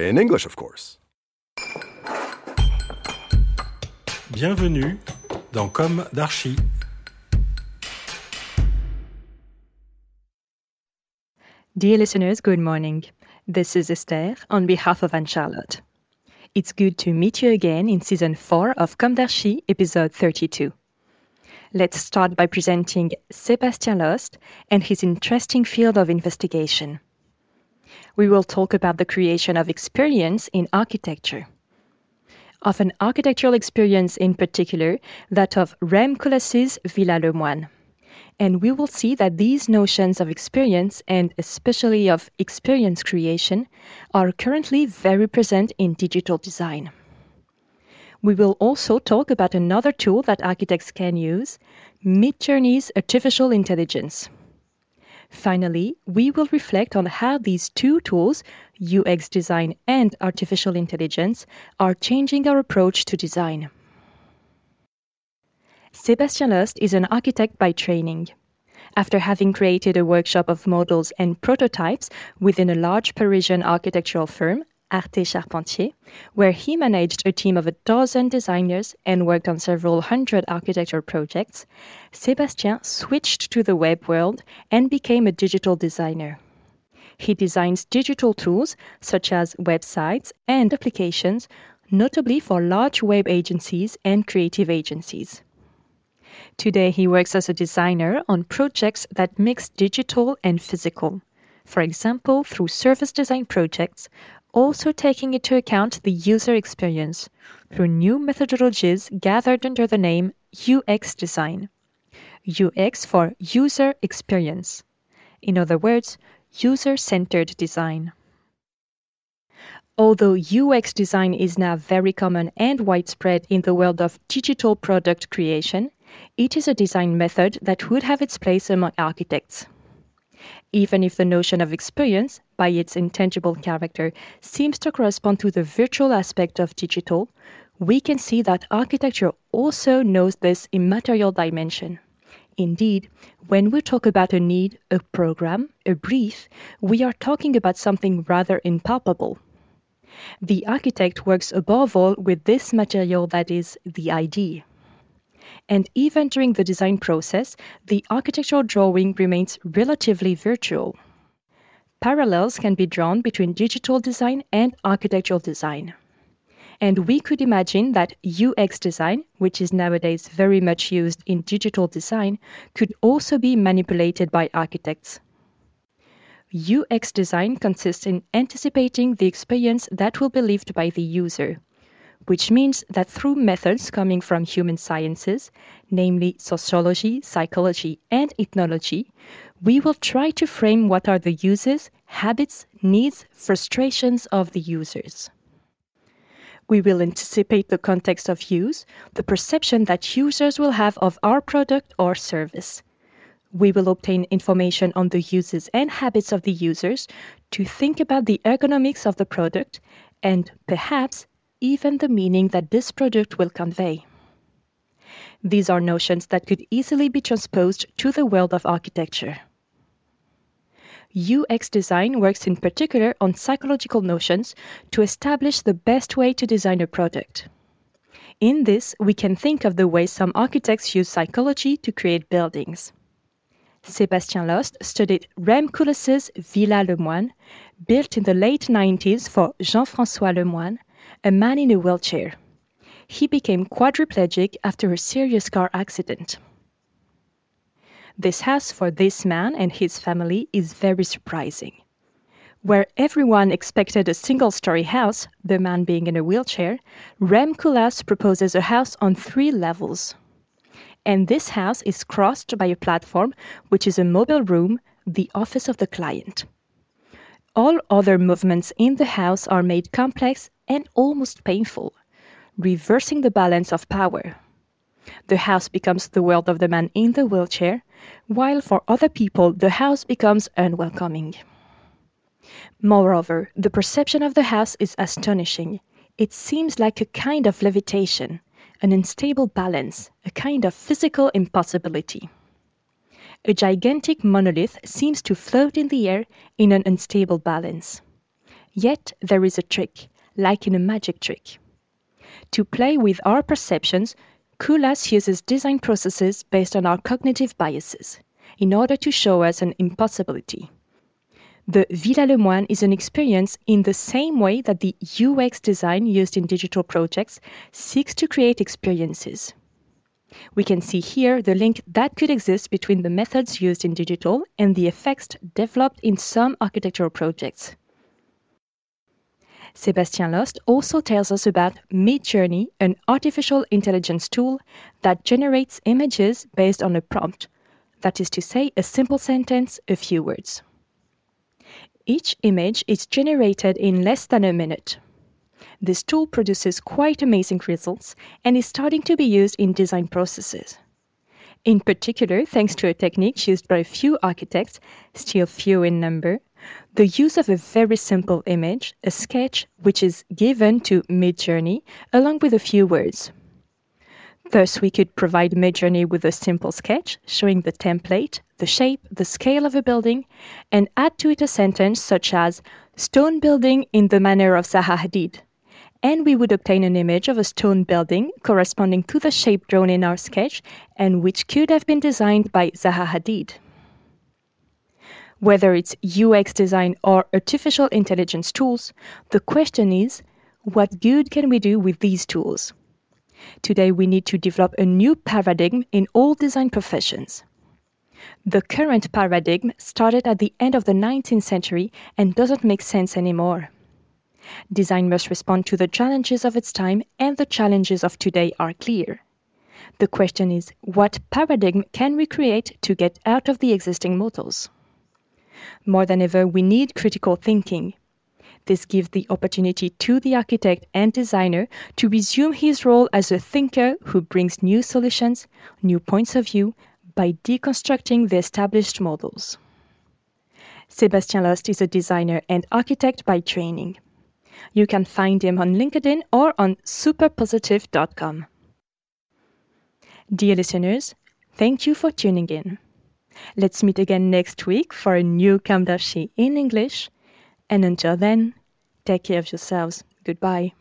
In English, of course. Bienvenue dans Com d'Archi. Dear listeners, good morning. This is Esther on behalf of Anne Charlotte. It's good to meet you again in season 4 of Com d'Archi, episode 32. Let's start by presenting Sébastien Lost and his interesting field of investigation. We will talk about the creation of experience in architecture. Of an architectural experience in particular, that of Rem Koolhaas's Villa Lemoine and we will see that these notions of experience and especially of experience creation are currently very present in digital design. We will also talk about another tool that architects can use, Midjourney's artificial intelligence. Finally, we will reflect on how these two tools, UX design and artificial intelligence, are changing our approach to design. Sebastian Lust is an architect by training. After having created a workshop of models and prototypes within a large Parisian architectural firm, Arte Charpentier, where he managed a team of a dozen designers and worked on several hundred architecture projects, Sébastien switched to the web world and became a digital designer. He designs digital tools such as websites and applications, notably for large web agencies and creative agencies. Today, he works as a designer on projects that mix digital and physical. For example, through service design projects, also taking into account the user experience through new methodologies gathered under the name UX design. UX for user experience. In other words, user centered design. Although UX design is now very common and widespread in the world of digital product creation, it is a design method that would have its place among architects. Even if the notion of experience, by its intangible character, seems to correspond to the virtual aspect of digital, we can see that architecture also knows this immaterial dimension. Indeed, when we talk about a need, a program, a brief, we are talking about something rather impalpable. The architect works above all with this material that is the idea. And even during the design process, the architectural drawing remains relatively virtual. Parallels can be drawn between digital design and architectural design. And we could imagine that UX design, which is nowadays very much used in digital design, could also be manipulated by architects. UX design consists in anticipating the experience that will be lived by the user, which means that through methods coming from human sciences, namely sociology, psychology, and ethnology, we will try to frame what are the uses, habits, needs, frustrations of the users. We will anticipate the context of use, the perception that users will have of our product or service. We will obtain information on the uses and habits of the users to think about the ergonomics of the product and perhaps even the meaning that this product will convey. These are notions that could easily be transposed to the world of architecture. UX design works in particular on psychological notions to establish the best way to design a product. In this, we can think of the way some architects use psychology to create buildings. Sébastien Lost studied Rem Koolhaas's Villa Lemoine, built in the late 90s for Jean-François Lemoine, a man in a wheelchair. He became quadriplegic after a serious car accident. This house for this man and his family is very surprising. Where everyone expected a single story house, the man being in a wheelchair, Rem Koolhaas proposes a house on three levels. And this house is crossed by a platform, which is a mobile room, the office of the client. All other movements in the house are made complex and almost painful, reversing the balance of power. The house becomes the world of the man in the wheelchair, while for other people the house becomes unwelcoming. Moreover, the perception of the house is astonishing. It seems like a kind of levitation, an unstable balance, a kind of physical impossibility. A gigantic monolith seems to float in the air in an unstable balance. Yet there is a trick, like in a magic trick. To play with our perceptions, Koolhaas uses design processes based on our cognitive biases in order to show us an impossibility. The Villa Lemoine is an experience in the same way that the UX design used in digital projects seeks to create experiences. We can see here the link that could exist between the methods used in digital and the effects developed in some architectural projects. Sébastien Lost also tells us about Midjourney, an artificial intelligence tool that generates images based on a prompt, that is to say, a simple sentence, a few words. Each image is generated in less than a minute. This tool produces quite amazing results and is starting to be used in design processes. In particular, thanks to a technique used by a few architects, still few in number, the use of a very simple image, a sketch, which is given to Midjourney along with a few words. Thus, we could provide Midjourney with a simple sketch showing the template, the shape, the scale of a building, and add to it a sentence such as stone building in the manner of Zaha Hadid. And we would obtain an image of a stone building corresponding to the shape drawn in our sketch and which could have been designed by Zaha Hadid. Whether it's UX design or artificial intelligence tools, the question is what good can we do with these tools? Today, we need to develop a new paradigm in all design professions. The current paradigm started at the end of the 19th century and doesn't make sense anymore. Design must respond to the challenges of its time, and the challenges of today are clear. The question is what paradigm can we create to get out of the existing models? More than ever, we need critical thinking. This gives the opportunity to the architect and designer to resume his role as a thinker who brings new solutions, new points of view by deconstructing the established models. Sébastien Lost is a designer and architect by training. You can find him on LinkedIn or on superpositive.com. Dear listeners, thank you for tuning in. Let's meet again next week for a new d'Archi in English. And until then, take care of yourselves. Goodbye.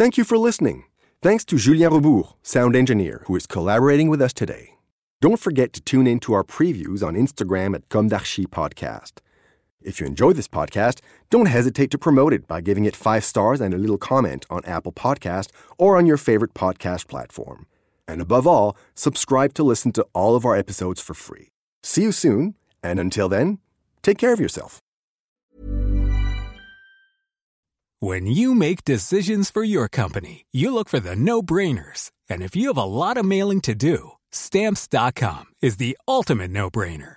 Thank you for listening. Thanks to Julien Rebours, sound engineer, who is collaborating with us today. Don't forget to tune in to our previews on Instagram at Comme Podcast. If you enjoy this podcast, don't hesitate to promote it by giving it five stars and a little comment on Apple Podcast or on your favorite podcast platform. And above all, subscribe to listen to all of our episodes for free. See you soon, and until then, take care of yourself. When you make decisions for your company, you look for the no brainers. And if you have a lot of mailing to do, stamps.com is the ultimate no brainer.